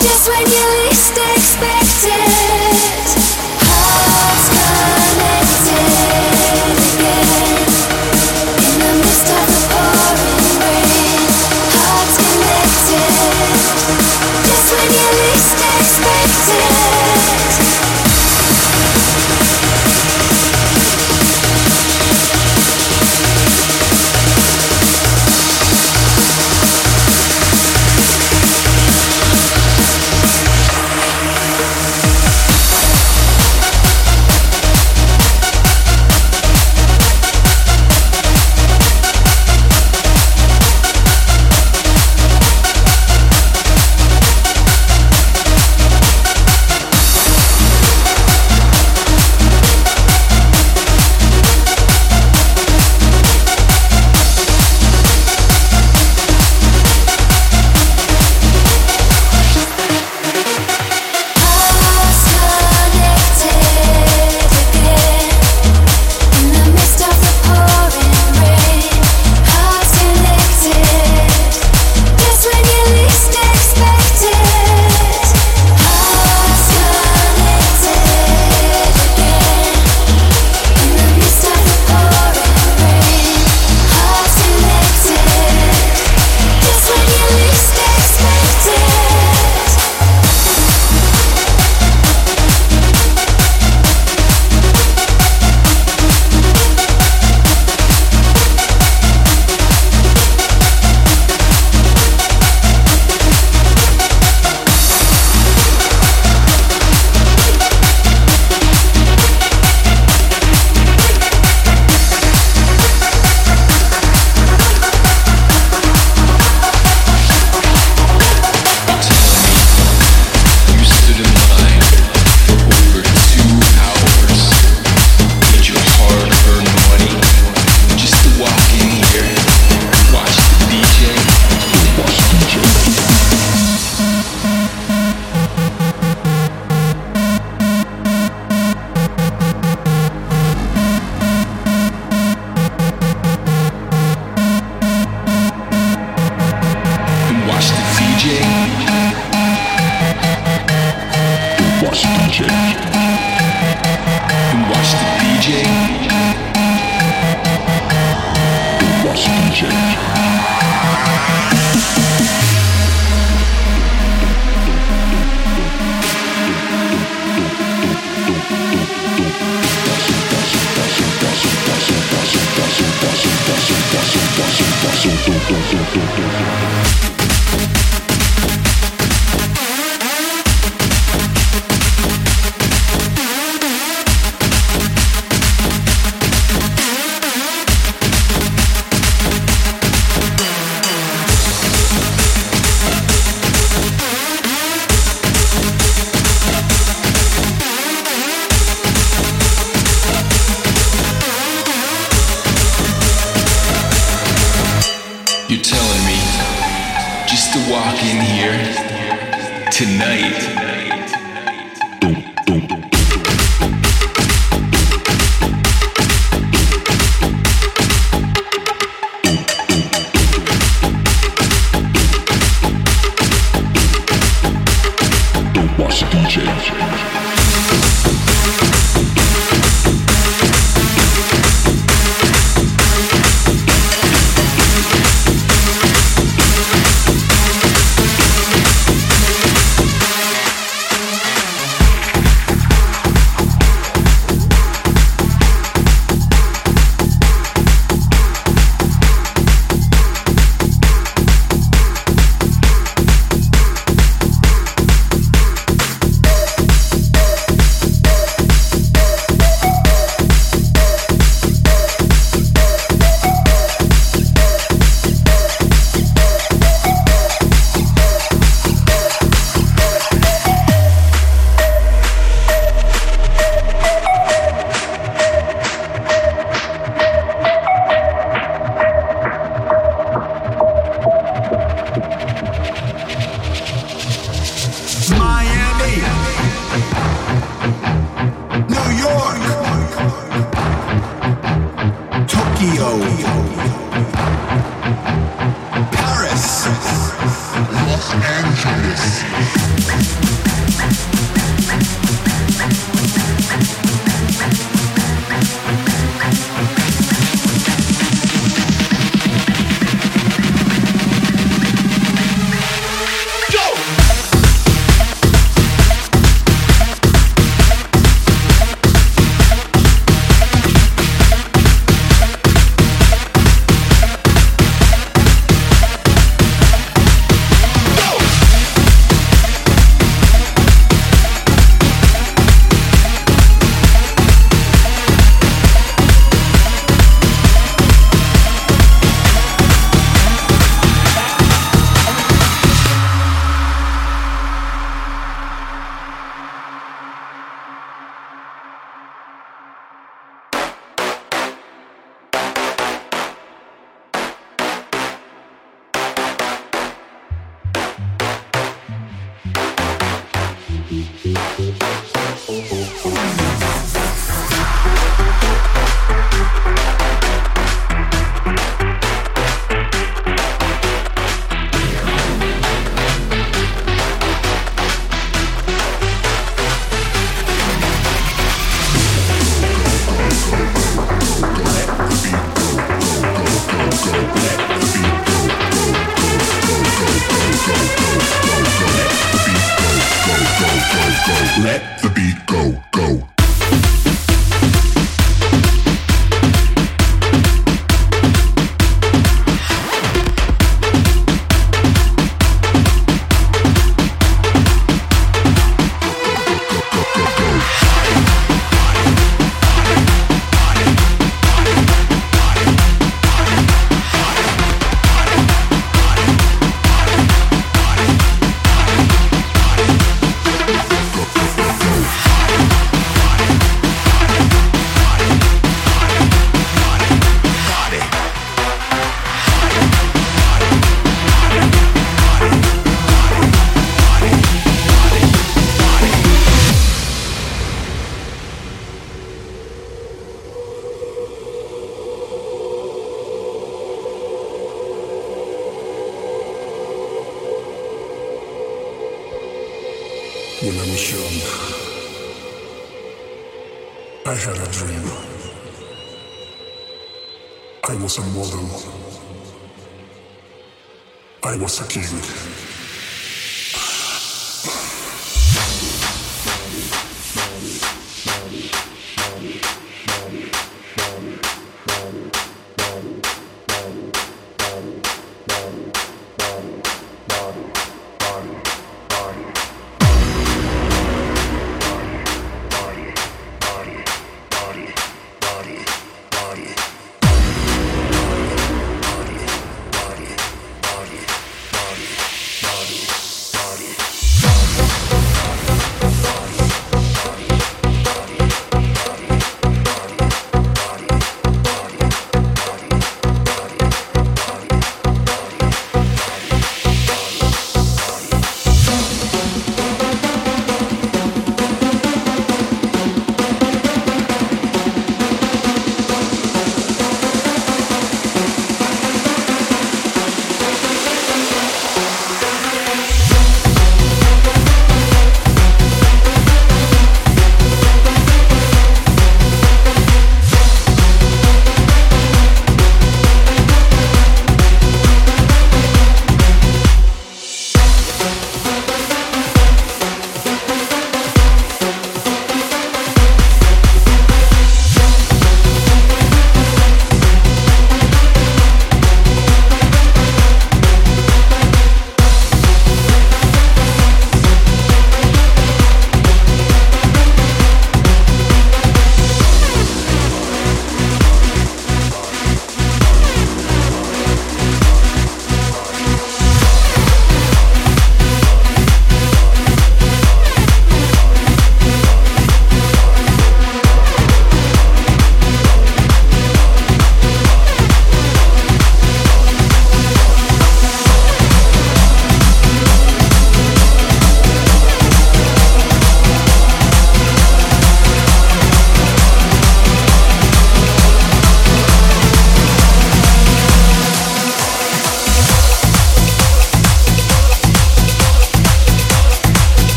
Just when you least expect it.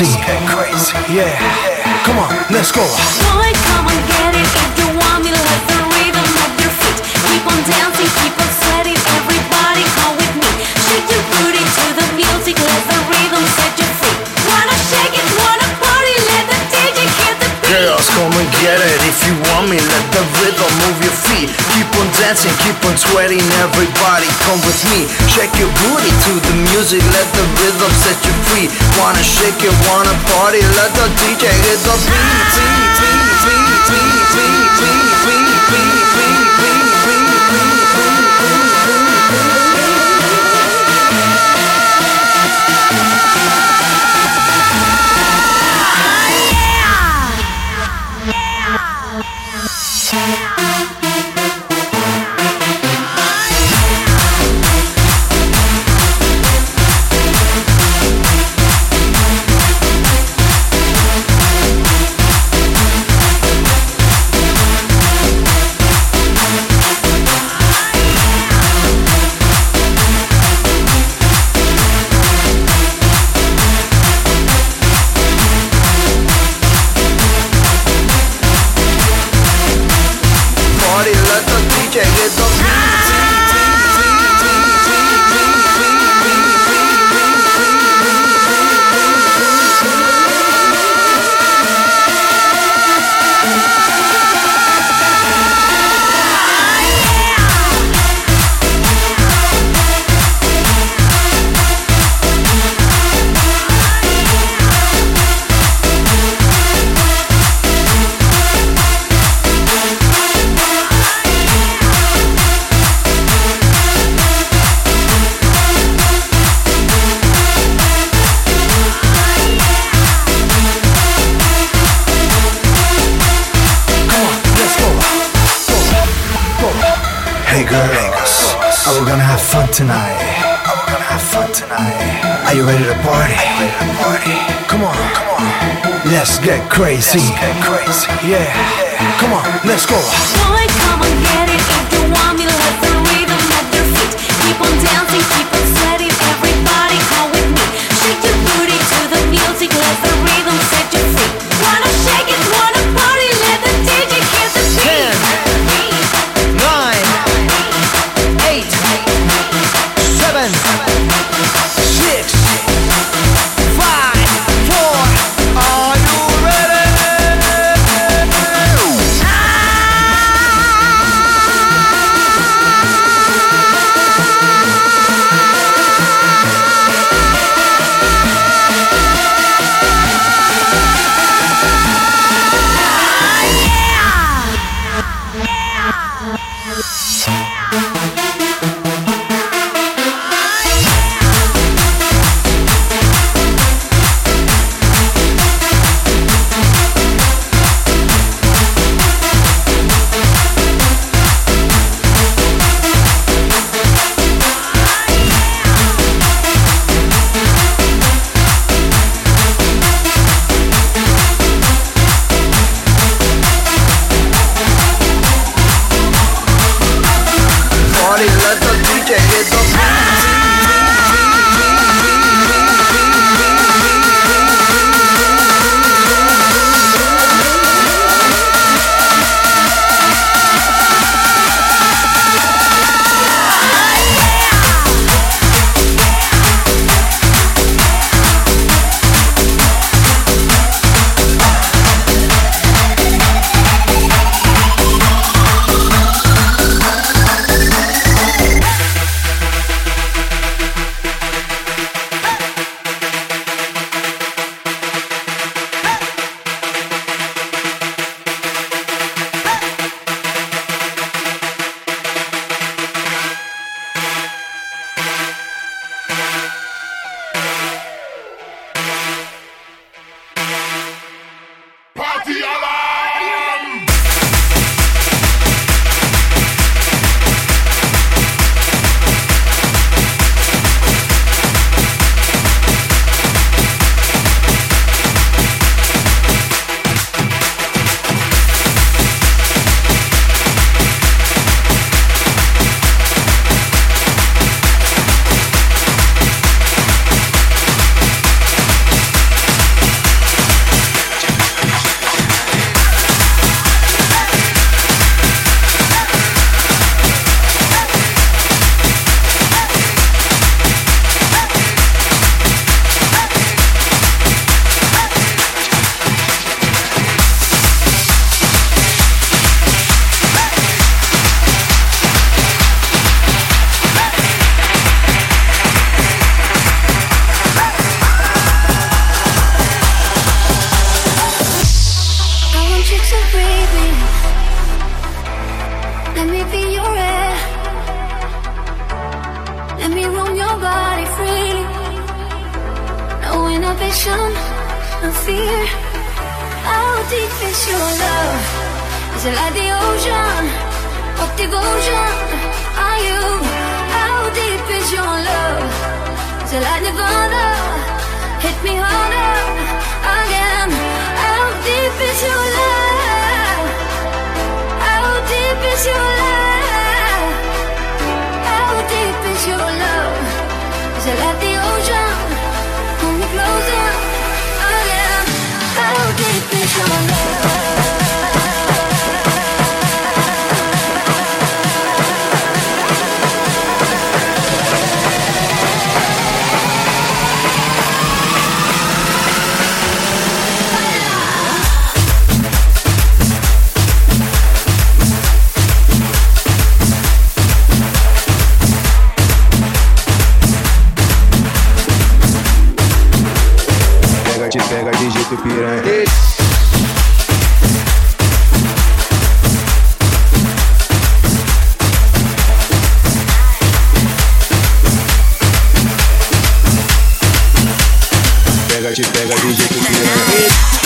Crazy. Let's get crazy. Yeah. Come on, let's go. Boy, come and get it if you want me. Let the rhythm of your feet. Keep on dancing, keep on sweating. Everybody, come with me. Shake your booty to the music. Let the rhythm set you free. Wanna shake it, wanna party? Let the DJ hit the beat. Girls, come and get it if you want me. Let the rhythm move your feet. Keep on dancing, keep on sweating. Everybody, come with me shake your booty to the music, let the rhythm set you free. Wanna shake it, wanna party, let the DJ hit the beat, beat, beat, beat, beat, beat, beat, beat. Let's get crazy. Let's get crazy. Yeah. Come on, let's go. Boy, come and get it if you want me. Let the rhythm of your feet. Keep on dancing, keep on te pega de jeito piranha.